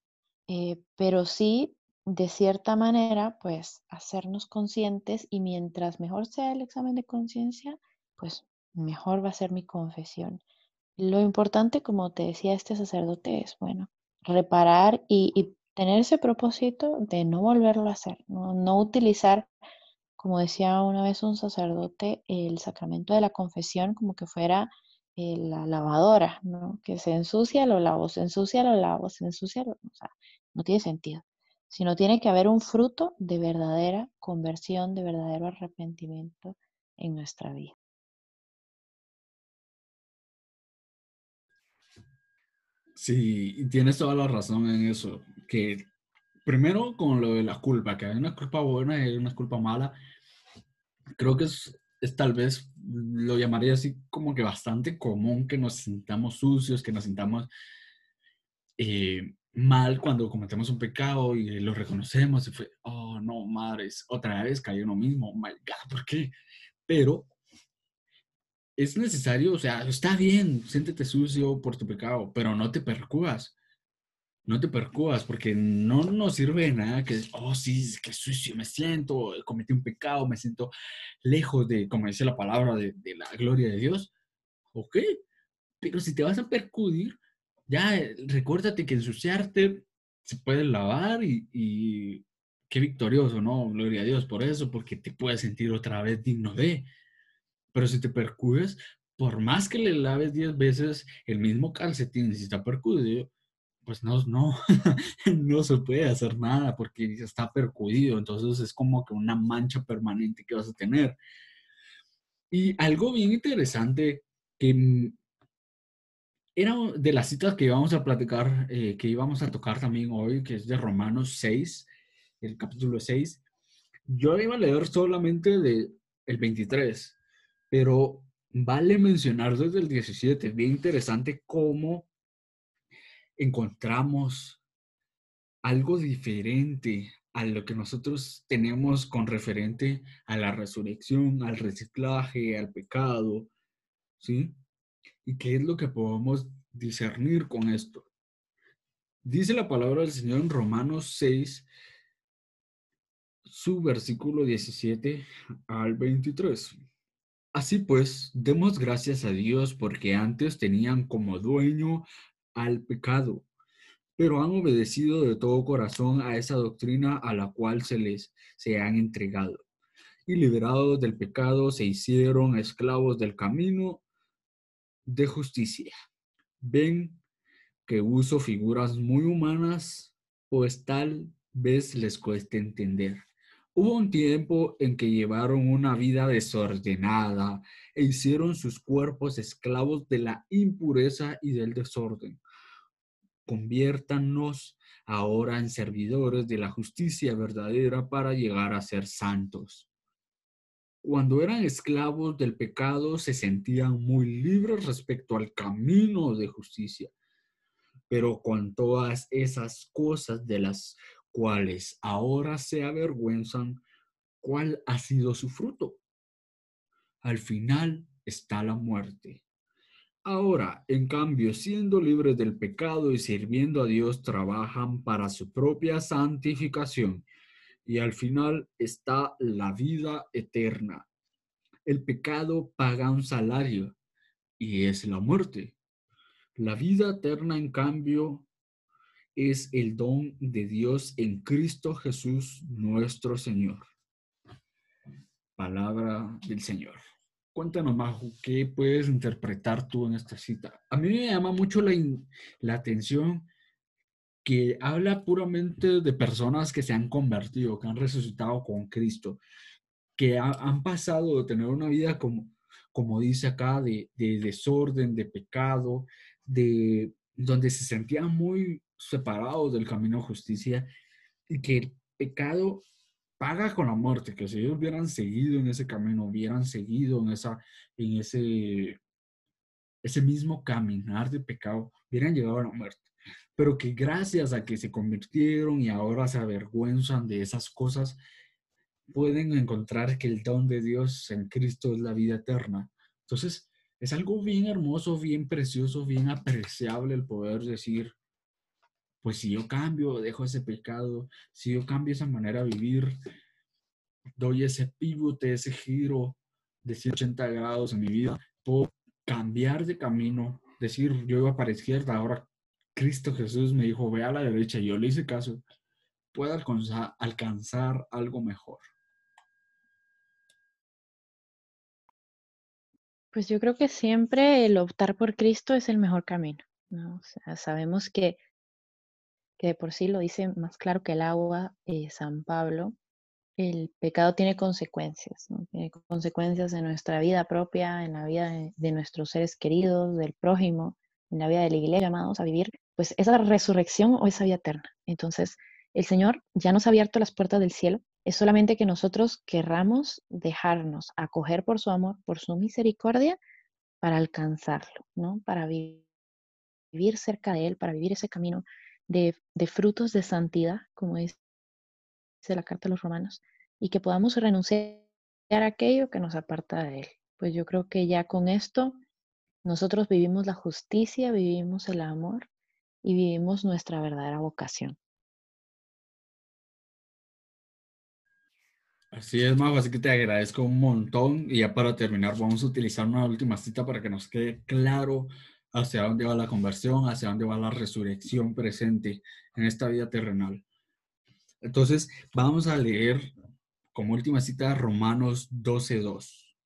Eh, pero sí de cierta manera, pues hacernos conscientes y mientras mejor sea el examen de conciencia, pues mejor va a ser mi confesión. Lo importante, como te decía este sacerdote, es, bueno, reparar y, tener ese propósito de no volverlo a hacer, no, no utilizar, como decía una vez un sacerdote, el sacramento de la confesión como que fuera eh, la lavadora, ¿no? Que se ensucia, lo lavo, se ensucia, lo lavo, se ensucia, lo... o sea, no tiene sentido sino tiene que haber un fruto de verdadera conversión, de verdadero arrepentimiento en nuestra vida. Sí, tienes toda la razón en eso, que primero con lo de la culpa, que hay una culpa buena y una culpa mala, creo que es, es tal vez, lo llamaría así como que bastante común que nos sintamos sucios, que nos sintamos eh, mal cuando cometemos un pecado y lo reconocemos y fue, oh no, madres, otra vez cayó uno mismo, oh my God, ¿por qué? Pero es necesario, o sea, está bien, siéntete sucio por tu pecado, pero no te percubas. No te percubas porque no nos sirve nada que, oh sí, qué sucio me siento, cometí un pecado, me siento lejos de, como dice la palabra, de, de la gloria de Dios. Ok, pero si te vas a percudir, ya eh, recuérdate que ensuciarte se puede lavar y, y, qué victorioso, ¿no? Gloria a Dios por eso, porque te puedes sentir otra vez digno de. Pero si te percudes, por más que le laves 10 veces el mismo calcetín, si está percudido, pues no, no, no se puede hacer nada porque está percudido. Entonces es como que una mancha permanente que vas a tener. Y algo bien interesante que mm, era de las citas que íbamos a platicar, eh, que íbamos a tocar también hoy, que es de Romanos 6, el capítulo 6. Yo iba a leer solamente de el 23, pero vale mencionar desde el 17, bien interesante cómo encontramos algo diferente a lo que nosotros tenemos con referente a la resurrección, al reciclaje, al pecado, ¿sí? ¿Y qué es lo que podemos discernir con esto? Dice la palabra del Señor en Romanos 6, su versículo 17 al 23. Así pues, demos gracias a Dios porque antes tenían como dueño al pecado, pero han obedecido de todo corazón a esa doctrina a la cual se les se han entregado. Y liberados del pecado se hicieron esclavos del camino de justicia. Ven que uso figuras muy humanas, pues tal vez les cueste entender. Hubo un tiempo en que llevaron una vida desordenada e hicieron sus cuerpos esclavos de la impureza y del desorden. Conviértanos ahora en servidores de la justicia verdadera para llegar a ser santos. Cuando eran esclavos del pecado se sentían muy libres respecto al camino de justicia. Pero con todas esas cosas de las cuales ahora se avergüenzan, ¿cuál ha sido su fruto? Al final está la muerte. Ahora, en cambio, siendo libres del pecado y sirviendo a Dios, trabajan para su propia santificación. Y al final está la vida eterna. El pecado paga un salario y es la muerte. La vida eterna, en cambio, es el don de Dios en Cristo Jesús nuestro Señor. Palabra del Señor. Cuéntanos, Majo, ¿qué puedes interpretar tú en esta cita? A mí me llama mucho la, la atención que habla puramente de personas que se han convertido, que han resucitado con Cristo, que han pasado de tener una vida como, como dice acá, de, de desorden, de pecado, de donde se sentían muy separados del camino de justicia y que el pecado paga con la muerte, que si ellos hubieran seguido en ese camino, hubieran seguido en, esa, en ese, ese mismo caminar de pecado, hubieran llegado a la muerte. Pero que gracias a que se convirtieron y ahora se avergüenzan de esas cosas, pueden encontrar que el don de Dios en Cristo es la vida eterna. Entonces, es algo bien hermoso, bien precioso, bien apreciable el poder decir, pues si yo cambio, dejo ese pecado, si yo cambio esa manera de vivir, doy ese pivote, ese giro de 180 grados en mi vida, puedo cambiar de camino, decir, yo iba para la izquierda, ahora Cristo Jesús me dijo, ve a la derecha, yo le hice caso, puedo alcanzar, alcanzar algo mejor. Pues yo creo que siempre el optar por Cristo es el mejor camino, ¿no? Sabemos que que de por sí lo dice más claro que el agua, eh, San Pablo, el pecado tiene consecuencias, tiene consecuencias en nuestra vida propia, en la vida de, nuestros seres queridos, del prójimo, en la vida de la iglesia, llamados a vivir, pues esa resurrección o esa vida eterna. Entonces, el Señor ya nos ha abierto las puertas del cielo, es solamente que nosotros querramos dejarnos acoger por su amor, por su misericordia, para alcanzarlo, ¿no? Para vivir cerca de Él, para vivir ese camino de, frutos de santidad, como dice la carta de los romanos, y que podamos renunciar a aquello que nos aparta de Él. Pues yo creo que ya con esto nosotros vivimos la justicia, vivimos el amor y vivimos nuestra verdadera vocación. Así es, Mago, así que te agradezco un montón. Y ya para terminar, vamos a utilizar una última cita para que nos quede claro hacia dónde va la conversión, hacia dónde va la resurrección presente en esta vida terrenal. Entonces, vamos a leer como última cita Romanos 12.2.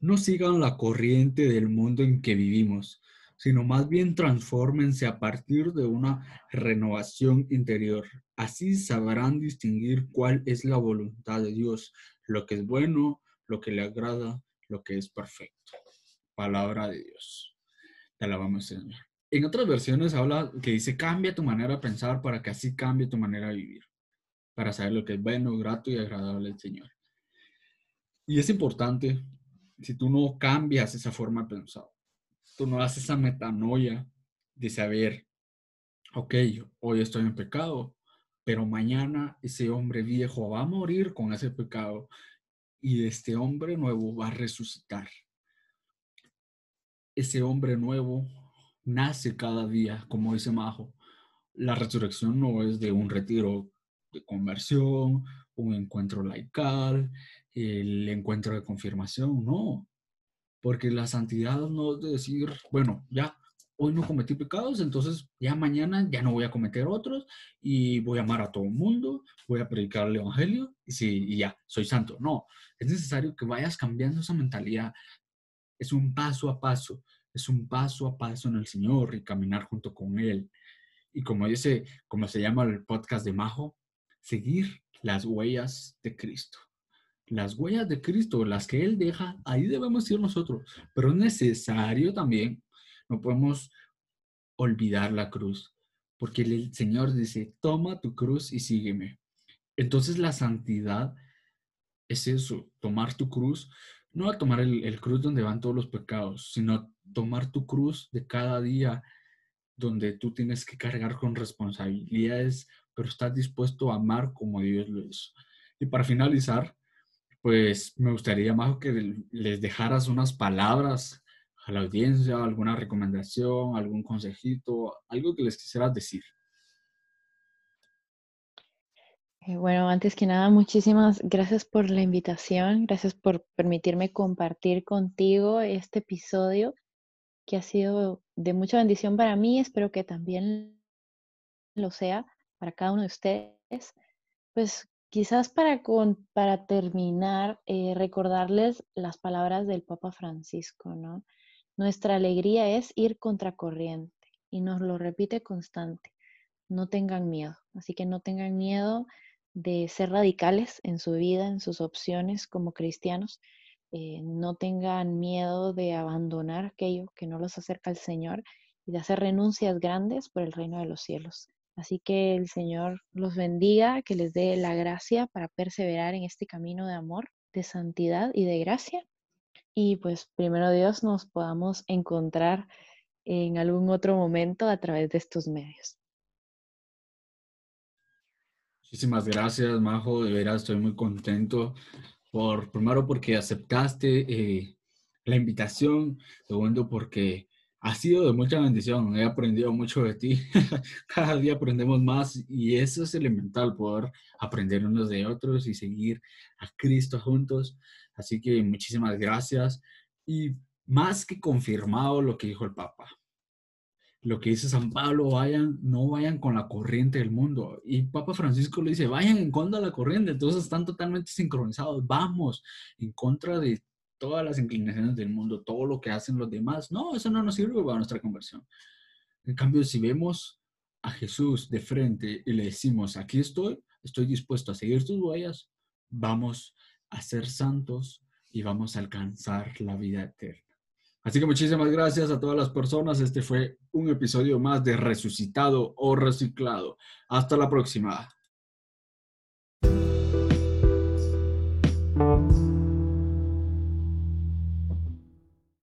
No sigan la corriente del mundo en que vivimos, sino más bien transfórmense a partir de una renovación interior. Así sabrán distinguir cuál es la voluntad de Dios, lo que es bueno, lo que le agrada, lo que es perfecto. Palabra de Dios alabamos, Señor. En otras versiones habla que dice, cambia tu manera de pensar para que así cambie tu manera de vivir, para saber lo que es bueno, grato y agradable al Señor. Y es importante, si tú no cambias esa forma de pensar, tú no haces esa metanoia de saber, ok, hoy estoy en pecado, pero mañana ese hombre viejo va a morir con ese pecado y este hombre nuevo va a resucitar ese hombre nuevo nace cada día, como dice Majo. La resurrección no es de un retiro de conversión, un encuentro laical, el encuentro de confirmación, no. Porque la santidad no es de decir, bueno, ya hoy no cometí pecados, entonces ya mañana ya no voy a cometer otros y voy a amar a todo el mundo, voy a predicar el evangelio y, sí, y ya, soy santo. No, es necesario que vayas cambiando esa mentalidad es un paso a paso. es un paso a paso en el Señor y caminar junto con Él. Y como dice, como se llama el podcast de Majo, seguir las huellas de Cristo. Las huellas de Cristo, las que Él deja, ahí debemos ir nosotros. Pero es necesario también, no podemos olvidar la cruz, porque el Señor dice, toma tu cruz y sígueme. Entonces la santidad es eso, tomar tu cruz, no a tomar el, el, cruz donde van todos los pecados, sino tomar tu cruz de cada día donde tú tienes que cargar con responsabilidades, pero estás dispuesto a amar como Dios lo hizo. Y para finalizar, pues me gustaría, más que les dejaras unas palabras a la audiencia, alguna recomendación, algún consejito, algo que les quisieras decir. Eh, bueno, antes que nada, muchísimas gracias por la invitación, gracias por permitirme compartir contigo este episodio que ha sido de mucha bendición para mí, espero que también lo sea para cada uno de ustedes. Pues quizás para, para terminar, eh, recordarles las palabras del Papa Francisco, ¿no? Nuestra alegría es ir contracorriente y nos lo repite constante. No tengan miedo, así que no tengan miedo de ser radicales en su vida, en sus opciones como cristianos. Eh, no tengan miedo de abandonar aquello que no los acerca al Señor y de hacer renuncias grandes por el reino de los cielos. Así que el Señor los bendiga, que les dé la gracia para perseverar en este camino de amor, de santidad y de gracia. Y pues primero Dios nos podamos encontrar en algún otro momento a través de estos medios. Muchísimas gracias, Majo. De veras, estoy muy contento por, primero, porque aceptaste eh, la invitación. Segundo, porque ha sido de mucha bendición. He aprendido mucho de ti. Cada día aprendemos más y eso es elemental, poder aprender unos de otros y seguir a Cristo juntos. Así que muchísimas gracias. Y más que confirmado lo que dijo el Papa lo que dice San Pablo, vayan, no vayan con la corriente del mundo. Y Papa Francisco le dice, vayan en contra de la corriente, entonces están totalmente sincronizados, vamos en contra de todas las inclinaciones del mundo, todo lo que hacen los demás. No, eso no nos sirve para nuestra conversión. En cambio, si vemos a Jesús de frente y le decimos, aquí estoy, estoy dispuesto a seguir tus huellas, vamos a ser santos y vamos a alcanzar la vida eterna. Así que muchísimas gracias a todas las personas. Este fue un episodio más de Resucitado o Reciclado. Hasta la próxima.